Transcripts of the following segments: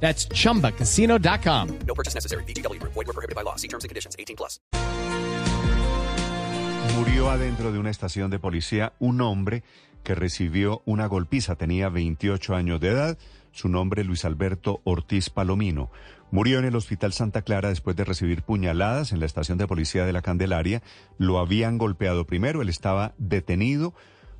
That's chumbacasino.com. No purchase necessary. BGW. Void were prohibited by law. See terms and conditions. 18 plus. Murió adentro de una estación de policía un hombre que recibió una golpiza. Tenía 28 años de edad. Su nombre Luis Alberto Ortiz Palomino. Murió en el Hospital Santa Clara después de recibir puñaladas en la estación de policía de la Candelaria. Lo habían golpeado primero. Él estaba detenido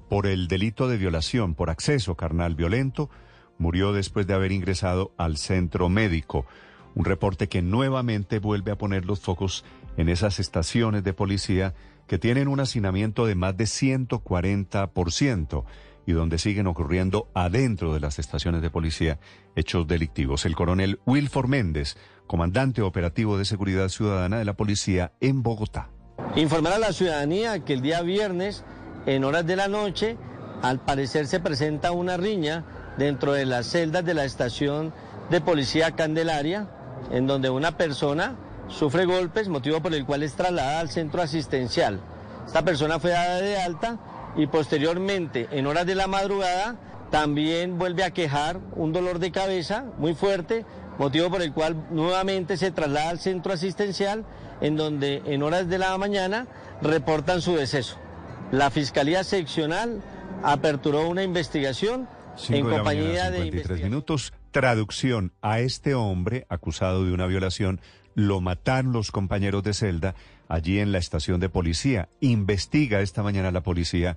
por el delito de violación por acceso carnal violento. Murió después de haber ingresado al centro médico. Un reporte que nuevamente vuelve a poner los focos en esas estaciones de policía que tienen un hacinamiento de más de 140% y donde siguen ocurriendo adentro de las estaciones de policía hechos delictivos. El coronel Wilfor Méndez, comandante operativo de seguridad ciudadana de la policía en Bogotá. Informar a la ciudadanía que el día viernes, en horas de la noche, al parecer se presenta una riña dentro de las celdas de la estación de policía Candelaria, en donde una persona sufre golpes, motivo por el cual es trasladada al centro asistencial. Esta persona fue dada de alta y posteriormente, en horas de la madrugada, también vuelve a quejar un dolor de cabeza muy fuerte, motivo por el cual nuevamente se traslada al centro asistencial, en donde en horas de la mañana reportan su deceso. La Fiscalía Seccional aperturó una investigación en Cinco de la compañía mañana, de 53 investigación. minutos. Traducción. A este hombre acusado de una violación lo mataron los compañeros de celda allí en la estación de policía. Investiga esta mañana la policía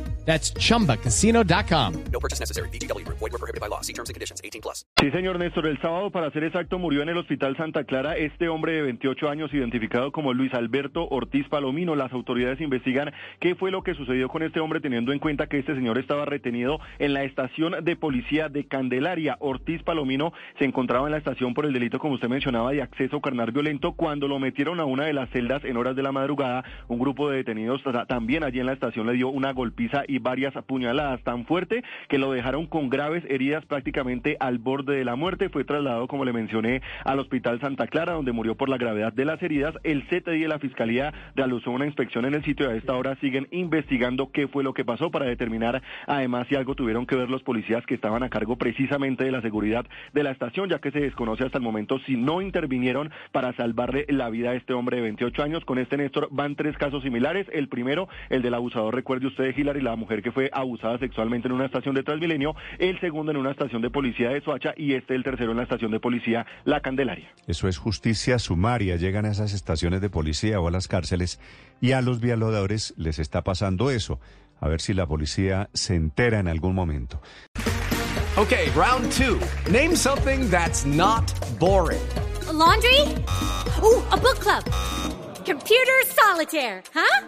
That's chumbacasino.com. No purchase necessary. BGW. Void were prohibited by law. See terms and conditions. 18 plus. Sí, señor Néstor. El sábado, para ser exacto, murió en el Hospital Santa Clara este hombre de 28 años identificado como Luis Alberto Ortiz Palomino. Las autoridades investigan qué fue lo que sucedió con este hombre teniendo en cuenta que este señor estaba retenido en la estación de policía de Candelaria. Ortiz Palomino se encontraba en la estación por el delito, como usted mencionaba, de acceso carnal violento. Cuando lo metieron a una de las celdas en horas de la madrugada, un grupo de detenidos ta- también allí en la estación le dio una golpiza y varias apuñaladas tan fuerte que lo dejaron con graves heridas prácticamente al borde de la muerte. Fue trasladado, como le mencioné, al Hospital Santa Clara, donde murió por la gravedad de las heridas. El CTI de la Fiscalía realizó una inspección en el sitio y a esta hora siguen investigando qué fue lo que pasó para determinar además si algo tuvieron que ver los policías que estaban a cargo precisamente de la seguridad de la estación, ya que se desconoce hasta el momento si no intervinieron para salvarle la vida a este hombre de 28 años. Con este Néstor van tres casos similares. El primero, el del abusador, recuerde usted, Hilary, la mujer que fue abusada sexualmente en una estación de Transmilenio. El segundo en una estación de policía de Soacha y este el tercero en la estación de policía La Candelaria. Eso es justicia sumaria. Llegan a esas estaciones de policía o a las cárceles y a los violadores les está pasando eso. A ver si la policía se entera en algún momento. Okay, round two. Name something that's not boring. A laundry? Ooh, a book club. Computer solitaire, huh?